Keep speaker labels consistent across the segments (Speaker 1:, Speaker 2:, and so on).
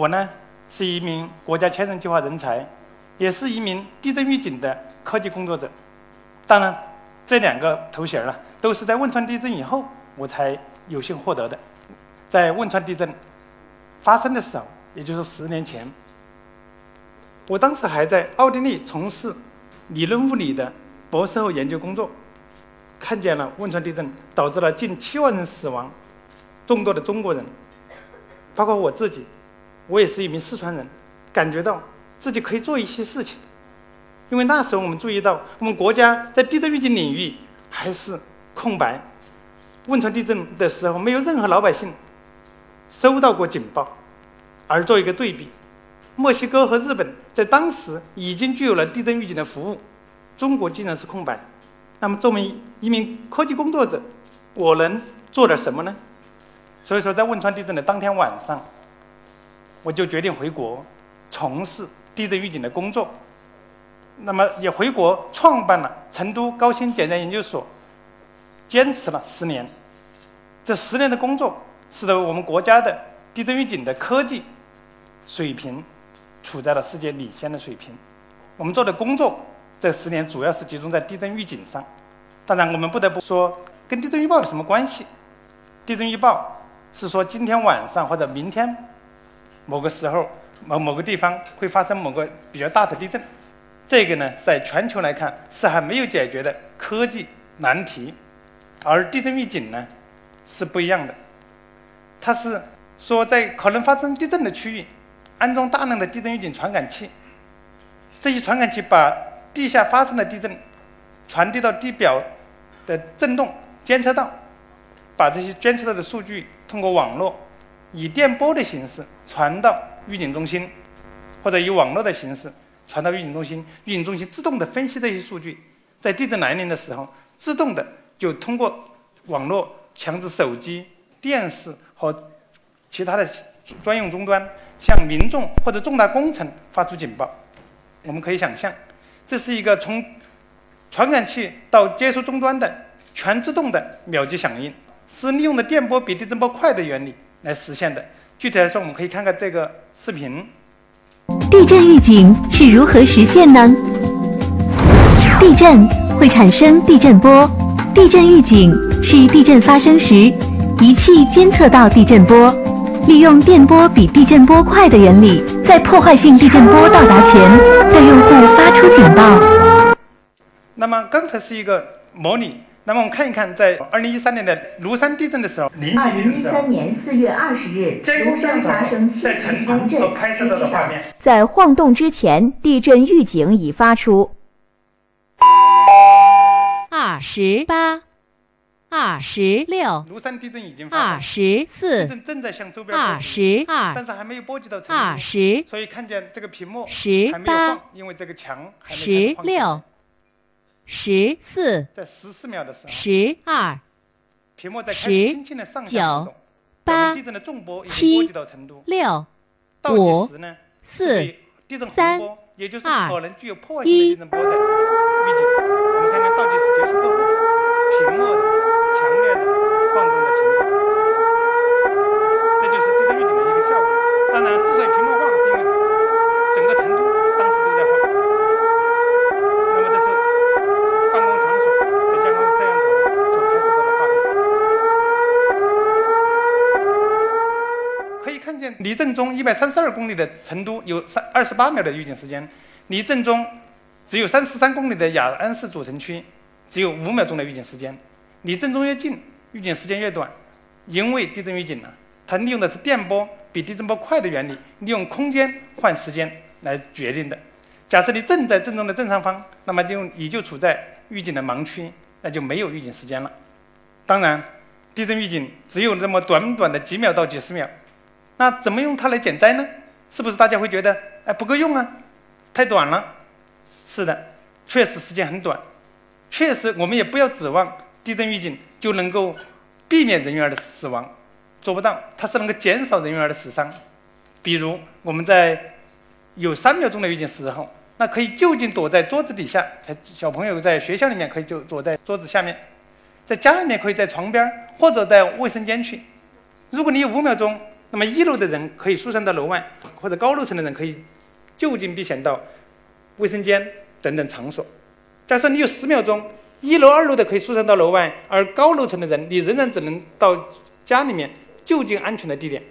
Speaker 1: 我呢是一名国家千人计划人才，也是一名地震预警的科技工作者。当然，这两个头衔呢，都是在汶川地震以后我才有幸获得的。在汶川地震发生的时候，也就是十年前，我当时还在奥地利从事理论物理的博士后研究工作，看见了汶川地震导致了近七万人死亡，众多的中国人，包括我自己，我也是一名四川人，感觉到自己可以做一些事情，因为那时候我们注意到我们国家在地震预警领域还是空白，汶川地震的时候没有任何老百姓收到过警报，而做一个对比。墨西哥和日本在当时已经具有了地震预警的服务，中国竟然是空白。那么，作为一名科技工作者，我能做点什么呢？所以说，在汶川地震的当天晚上，我就决定回国从事地震预警的工作。那么，也回国创办了成都高新检测研究所，坚持了十年。这十年的工作，使得我们国家的地震预警的科技水平。处在了世界领先的水平。我们做的工作这十年主要是集中在地震预警上。当然，我们不得不说，跟地震预报有什么关系？地震预报是说今天晚上或者明天某个时候某某个地方会发生某个比较大的地震。这个呢，在全球来看是还没有解决的科技难题。而地震预警呢是不一样的，它是说在可能发生地震的区域。安装大量的地震预警传感器，这些传感器把地下发生的地震传递到地表的震动监测到，把这些监测到的数据通过网络以电波的形式传到预警中心，或者以网络的形式传到预警中心，预警中心自动的分析这些数据，在地震来临的时候，自动的就通过网络强制手机、电视和其他的专用终端。向民众或者重大工程发出警报，我们可以想象，这是一个从传感器到接收终端的全自动的秒级响应，是利用的电波比地震波快的原理来实现的。具体来说，我们可以看看这个视频。
Speaker 2: 地震预警是如何实现呢？地震会产生地震波，地震预警是地震发生时，仪器监测到地震波。利用电波比地震波快的原理，在破坏性地震波到达前，对用户发出警报。
Speaker 1: 那么刚才是一个模拟，那么我们看一看，在二零一三年的庐山地震的时候，
Speaker 3: 二零一三年四月二十日，庐山发生七级强震，实际上
Speaker 4: 在晃动之前，地震预警已发出。
Speaker 5: 二十八。二十六，
Speaker 1: 庐山地震已经发生。
Speaker 5: 二十四，
Speaker 1: 地震正在向周边
Speaker 5: 二十二，
Speaker 1: 但是还没有波及到成
Speaker 5: 都。二十，
Speaker 1: 所以看见这个屏幕
Speaker 5: 十八，
Speaker 1: 因为这个墙还
Speaker 5: 没十六，十四，
Speaker 1: 在十四秒的时候。
Speaker 5: 十二，
Speaker 1: 屏幕在开始轻轻的上下动。
Speaker 5: 八，
Speaker 1: 地震的重波已经波及到成都。
Speaker 5: 六，
Speaker 1: 倒计时呢？
Speaker 5: 四，
Speaker 1: 地震洪波，也就是可能具有破坏性的地震波的预警。我们看看倒计时结束过后，屏幕的。强烈的晃动的情况，这就是地震预警的一个效果。当然，之所以屏幕晃，是因为整个成都当时都在晃。那么，这是办公场所的监控摄像头所拍摄到的画面。可以看见，离震中一百三十二公里的成都有三二十八秒的预警时间，离震中只有三十三公里的雅安市主城区只有五秒钟的预警时间。离震中越近，预警时间越短，因为地震预警呢，它利用的是电波比地震波快的原理，利用空间换时间来决定的。假设你正在震中的正上方，那么就你就处在预警的盲区，那就没有预警时间了。当然，地震预警只有这么短短的几秒到几十秒，那怎么用它来减灾呢？是不是大家会觉得哎不够用啊，太短了？是的，确实时间很短，确实我们也不要指望。地震预警就能够避免人员的死亡，做不到，它是能够减少人员的死伤。比如我们在有三秒钟的预警时候，那可以就近躲在桌子底下，才小朋友在学校里面可以就躲在桌子下面，在家里面可以在床边或者在卫生间去。如果你有五秒钟，那么一楼的人可以疏散到楼外，或者高楼层的人可以就近避险到卫生间等等场所。假设你有十秒钟，一楼、二楼的可以疏散到楼外，而高楼层的人你仍然只能到家里面就近安全的地点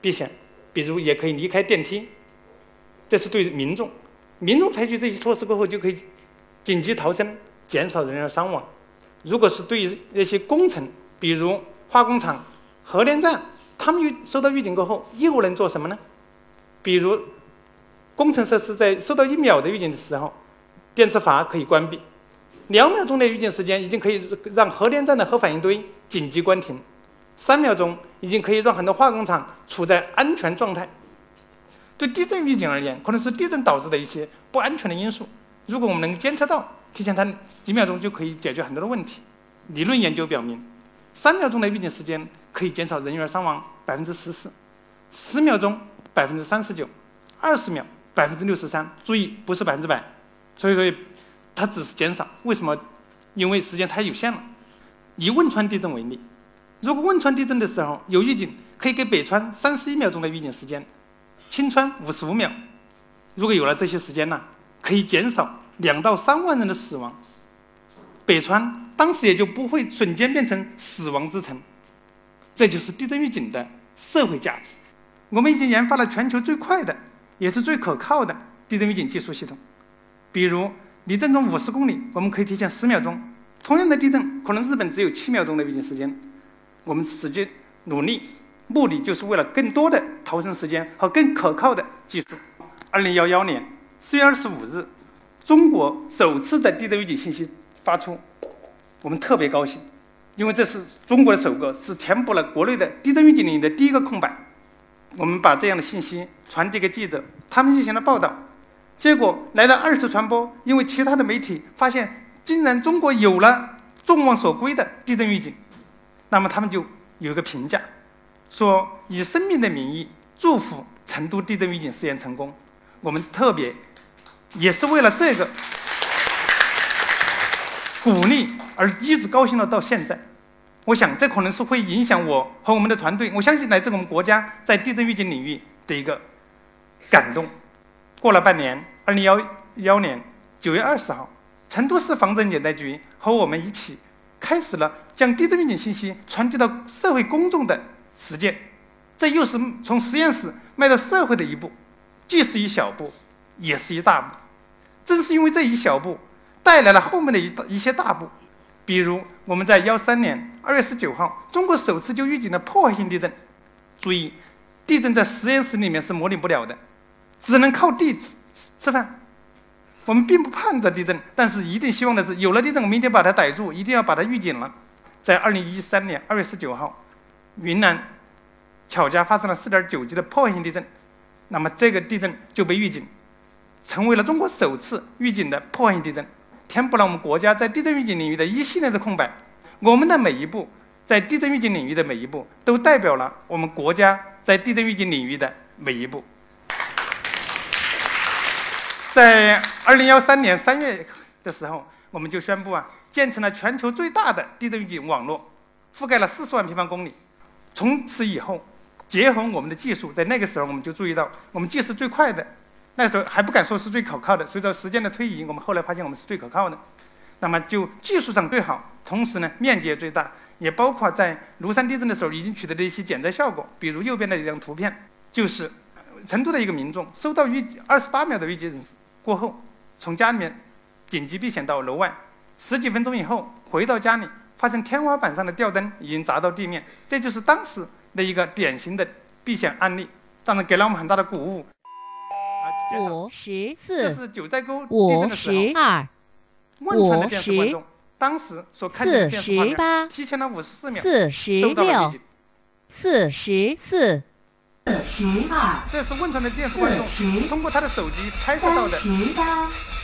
Speaker 1: 避险，比如也可以离开电梯。这是对民众，民众采取这些措施过后就可以紧急逃生，减少人员伤亡。如果是对于那些工程，比如化工厂、核电站，他们预收到预警过后，又能做什么呢？比如工程设施在收到一秒的预警的时候，电磁阀可以关闭；两秒钟的预警时间已经可以让核电站的核反应堆紧急关停；三秒钟已经可以让很多化工厂处在安全状态。对地震预警而言，可能是地震导致的一些不安全的因素。如果我们能监测到，提前它几秒钟就可以解决很多的问题。理论研究表明，三秒钟的预警时间可以减少人员伤亡百分之十四，十秒钟百分之三十九，二十秒百分之六十三。注意，不是百分之百。所以说，它只是减少。为什么？因为时间太有限了。以汶川地震为例，如果汶川地震的时候有预警，可以给北川三十一秒钟的预警时间。青川五十五秒，如果有了这些时间呢，可以减少两到三万人的死亡。北川当时也就不会瞬间变成死亡之城。这就是地震预警的社会价值。我们已经研发了全球最快的，也是最可靠的地震预警技术系统。比如离震中五十公里，我们可以提前十秒钟。同样的地震，可能日本只有七秒钟的预警时间。我们使劲努力。目的就是为了更多的逃生时间和更可靠的技术。二零幺幺年四月二十五日，中国首次的地震预警信息发出，我们特别高兴，因为这是中国的首个，是填补了国内的地震预警领域的第一个空白。我们把这样的信息传递给记者，他们进行了报道，结果来了二次传播，因为其他的媒体发现，竟然中国有了众望所归的地震预警，那么他们就有一个评价。说以生命的名义祝福成都地震预警试验成功，我们特别也是为了这个鼓励而一直高兴了到现在。我想这可能是会影响我和我们的团队，我相信来自我们国家在地震预警领域的一个感动。过了半年，二零幺幺年九月二十号，成都市防震减灾局和我们一起开始了将地震预警信息传递到社会公众的。实践，这又是从实验室迈到社会的一步，既是一小步，也是一大步。正是因为这一小步，带来了后面的一一些大步。比如，我们在幺三年二月十九号，中国首次就预警了破坏性地震。注意，地震在实验室里面是模拟不了的，只能靠地吃吃饭。我们并不盼着地震，但是一定希望的是，有了地震，我们一定把它逮住，一定要把它预警了。在二零一三年二月十九号。云南巧家发生了4.9级的破坏性地震，那么这个地震就被预警，成为了中国首次预警的破坏性地震，填补了我们国家在地震预警领域的一系列的空白。我们的每一步在地震预警领域的每一步，都代表了我们国家在地震预警领域的每一步。在2013年3月的时候，我们就宣布啊，建成了全球最大的地震预警网络，覆盖了40万平方公里。从此以后，结合我们的技术，在那个时候我们就注意到，我们既是最快的，那时候还不敢说是最可靠的。随着时间的推移，我们后来发现我们是最可靠的。那么就技术上最好，同时呢面积也最大，也包括在庐山地震的时候已经取得的一些减灾效果。比如右边的一张图片，就是成都的一个民众收到预二十八秒的预警过后，从家里面紧急避险到楼外，十几分钟以后回到家里。发现天花板上的吊灯已经砸到地面，这就是当时的一个典型的避险案例，当然给了我们很大的鼓舞。
Speaker 5: 五十四，
Speaker 1: 这是九寨沟地震的时候，汶川的电视观众当时所看见的电视画面，提前了五十四秒收到了预警。
Speaker 5: 四十四，
Speaker 3: 四十二，
Speaker 1: 这是汶川的电视观众通过他的手机拍摄到的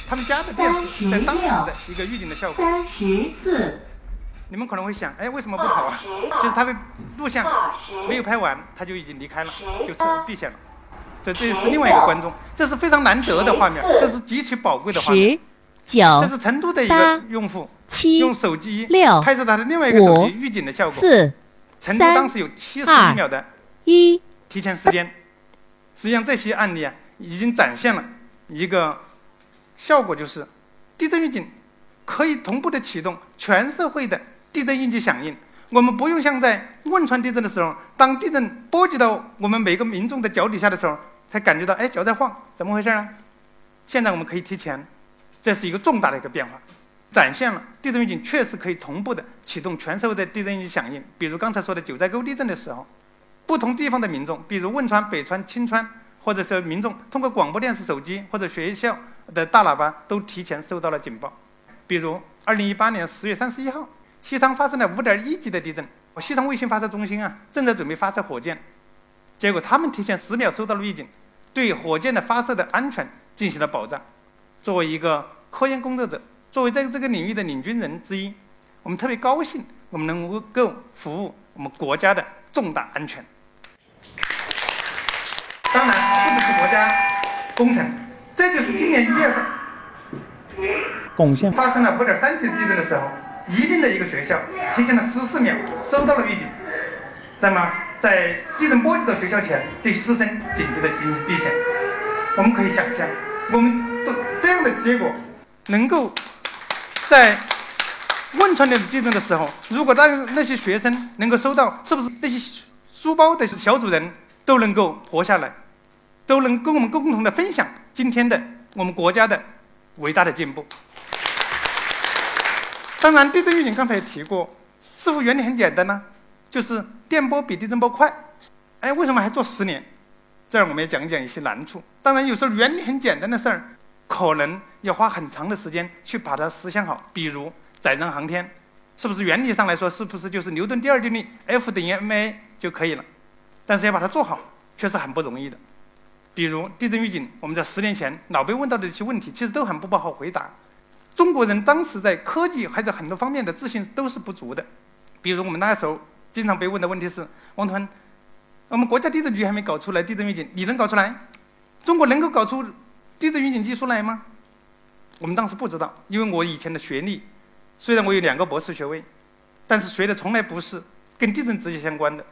Speaker 1: 他们家的电视在当时的一个预警的效果。
Speaker 3: 三十四。
Speaker 1: 你们可能会想，哎，为什么不跑啊？就是他的录像没有拍完，他就已经离开了，就避险了。这这是另外一个观众，这是非常难得的画面，这是极其宝贵的画面。
Speaker 5: 十九，
Speaker 1: 这是成都的一个用户用手机拍摄他的另外一个手机预警的效果。
Speaker 5: 四，
Speaker 1: 成都当时有七十一秒的
Speaker 5: 一
Speaker 1: 提前时间。实际上，这些案例啊，已经展现了一个效果，就是地震预警可以同步的启动全社会的地震应急响应。我们不用像在汶川地震的时候，当地震波及到我们每个民众的脚底下的时候，才感觉到哎脚在晃，怎么回事呢？现在我们可以提前，这是一个重大的一个变化，展现了地震预警确实可以同步的启动全社会的地震应急响应。比如刚才说的九寨沟地震的时候，不同地方的民众，比如汶川、北川、青川，或者是民众通过广播电视、手机或者学校的大喇叭，都提前收到了警报。比如二零一八年十月三十一号。西昌发生了五点一级的地震，西昌卫星发射中心啊正在准备发射火箭，结果他们提前十秒收到了预警，对火箭的发射的安全进行了保障。作为一个科研工作者，作为在这个领域的领军人之一，我们特别高兴，我们能够服务我们国家的重大安全。当然，不只是国家工程，这就是今年一月份，贡献发生了五点三级地震的时候。宜宾的一个学校提前了十四秒收到了预警，那么在地震波及到学校前，对师生紧急的进行避险。我们可以想象，我们都这样的结果，能够在汶川的地震的时候，如果当那些学生能够收到，是不是这些书包的小主人都能够活下来，都能跟我们共同的分享今天的我们国家的伟大的进步？当然，地震预警刚才也提过，似乎原理很简单呢，就是电波比地震波快。哎，为什么还做十年？这儿我们也讲一讲一些难处。当然，有时候原理很简单的事儿，可能要花很长的时间去把它实现好。比如载人航天，是不是原理上来说，是不是就是牛顿第二定律 F 等于 ma 就可以了？但是要把它做好，确实很不容易的。比如地震预警，我们在十年前老被问到的一些问题，其实都很不好回答。中国人当时在科技还在很多方面的自信都是不足的，比如我们那时候经常被问的问题是：王团，我们国家地震局还没搞出来地震预警，你能搞出来？中国能够搞出地震预警技术来吗？我们当时不知道，因为我以前的学历，虽然我有两个博士学位，但是学的从来不是跟地震直接相关的。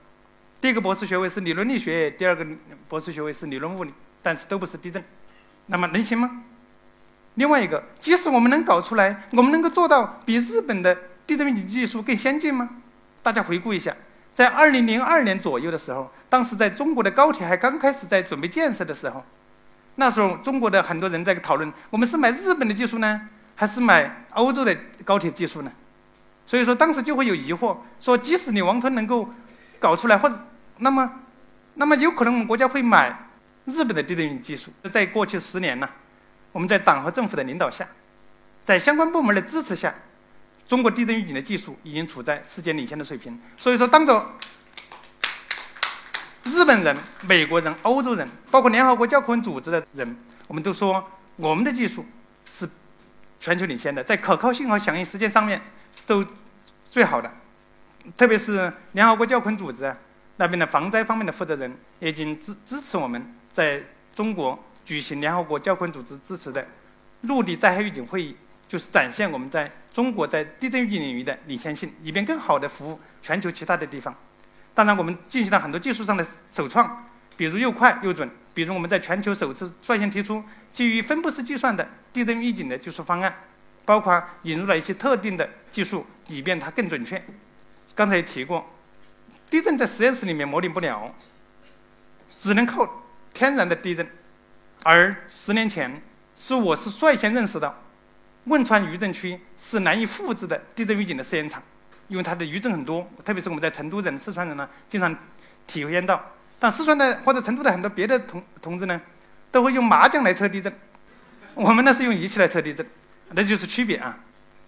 Speaker 1: 第一个博士学位是理论力学，第二个博士学位是理论物理，但是都不是地震。那么能行吗？另外一个，即使我们能搞出来，我们能够做到比日本的地震预警技术更先进吗？大家回顾一下，在二零零二年左右的时候，当时在中国的高铁还刚开始在准备建设的时候，那时候中国的很多人在讨论，我们是买日本的技术呢，还是买欧洲的高铁技术呢？所以说当时就会有疑惑，说即使你王团能够搞出来，或者那么，那么有可能我们国家会买日本的地震预警技术。在过去十年呢？我们在党和政府的领导下，在相关部门的支持下，中国地震预警的技术已经处在世界领先的水平。所以说，当着日本人、美国人、欧洲人，包括联合国教科文组织的人，我们都说我们的技术是全球领先的，在可靠性和响应时间上面都最好的。特别是联合国教科文组织那边的防灾方面的负责人，已经支支持我们在中国。举行联合国教科文组织支持的陆地灾害预警会议，就是展现我们在中国在地震预警领域的领先性，以便更好地服务全球其他的地方。当然，我们进行了很多技术上的首创，比如又快又准，比如我们在全球首次率先提出基于分布式计算的地震预警的技术方案，包括引入了一些特定的技术，以便它更准确。刚才也提过，地震在实验室里面模拟不了，只能靠天然的地震。而十年前，是我是率先认识到，汶川余震区是难以复制的地震预警的试验场，因为它的余震很多，特别是我们在成都人、四川人呢，经常体验到。但四川的或者成都的很多别的同同志呢，都会用麻将来测地震，我们呢是用仪器来测地震，那就是区别啊。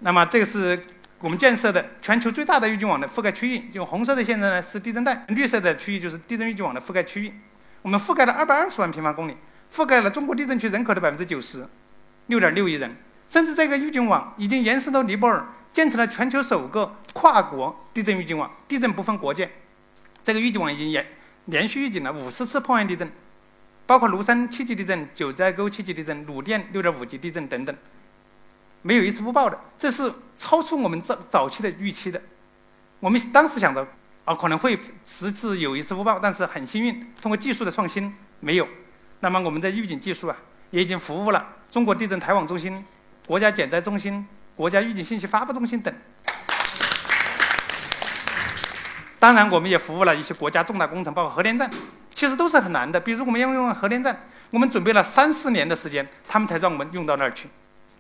Speaker 1: 那么这个是我们建设的全球最大的预警网的覆盖区域，用红色的线呢是地震带，绿色的区域就是地震预警网的覆盖区域，我们覆盖了二百二十万平方公里。覆盖了中国地震区人口的百分之九十，六点六亿人，甚至这个预警网已经延伸到尼泊尔，建成了全球首个跨国地震预警网，地震不分国界。这个预警网已经连连续预警了五十次破坏地震，包括庐山七级地震、九寨沟七级地震、鲁甸六点五级地震等等，没有一次不报的。这是超出我们早早期的预期的。我们当时想着，啊，可能会十次有一次误报，但是很幸运，通过技术的创新没有。那么我们的预警技术啊，也已经服务了中国地震台网中心、国家减灾中心、国家预警信息发布中心等。当然，我们也服务了一些国家重大工程，包括核电站，其实都是很难的。比如我们要用核电站，我们准备了三四年的时间，他们才让我们用到那儿去。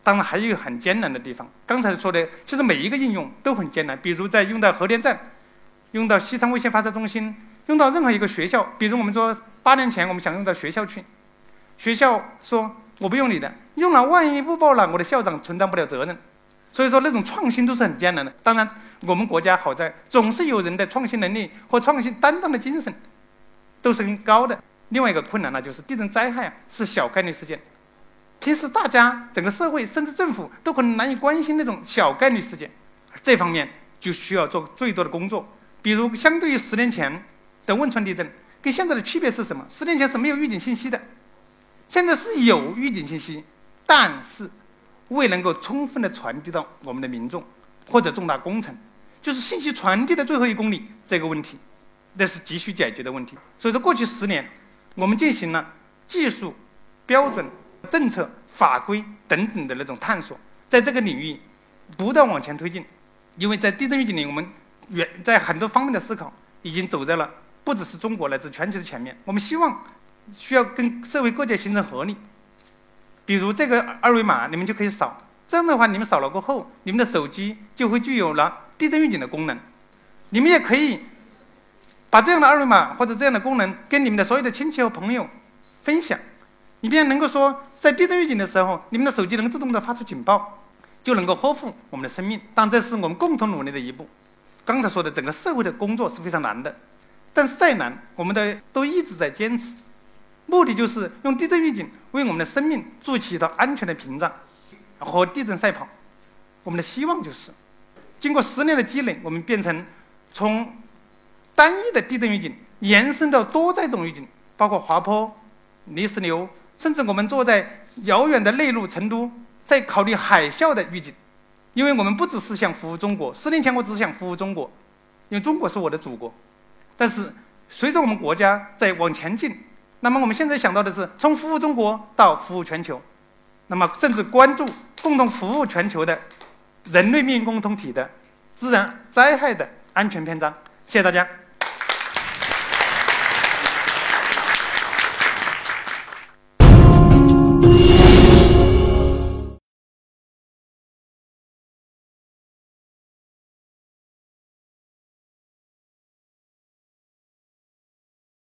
Speaker 1: 当然，还有很艰难的地方。刚才说的，其实每一个应用都很艰难。比如在用到核电站，用到西昌卫星发射中心，用到任何一个学校。比如我们说八年前我们想用到学校去，学校说我不用你的，用了万一误报了，我的校长承担不了责任。所以说那种创新都是很艰难的。当然。我们国家好在总是有人的创新能力和创新担当的精神，都是很高的。另外一个困难呢，就是地震灾害是小概率事件，平时大家整个社会甚至政府都可能难以关心那种小概率事件，这方面就需要做最多的工作。比如，相对于十年前的汶川地震，跟现在的区别是什么？十年前是没有预警信息的，现在是有预警信息，但是未能够充分的传递到我们的民众或者重大工程。就是信息传递的最后一公里这个问题，那是急需解决的问题。所以说，过去十年，我们进行了技术、标准、政策、法规等等的那种探索，在这个领域不断往前推进。因为在地震预警里，我们远在很多方面的思考已经走在了不只是中国乃至全球的前面。我们希望需要跟社会各界形成合力。比如这个二维码，你们就可以扫。这样的话，你们扫了过后，你们的手机就会具有了。地震预警的功能，你们也可以把这样的二维码或者这样的功能跟你们的所有的亲戚和朋友分享，以便能够说，在地震预警的时候，你们的手机能自动的发出警报，就能够呵护我们的生命。但这是我们共同努力的一步。刚才说的整个社会的工作是非常难的，但是再难，我们的都一直在坚持，目的就是用地震预警为我们的生命筑起一道安全的屏障，和地震赛跑。我们的希望就是。经过十年的积累，我们变成从单一的地震预警延伸到多灾种预警，包括滑坡、泥石流，甚至我们坐在遥远的内陆成都，在考虑海啸的预警。因为我们不只是想服务中国，十年前我只是想服务中国，因为中国是我的祖国。但是随着我们国家在往前进，那么我们现在想到的是从服务中国到服务全球，那么甚至关注共同服务全球的。人类命运共同体的自然灾害的安全篇章，谢谢大家。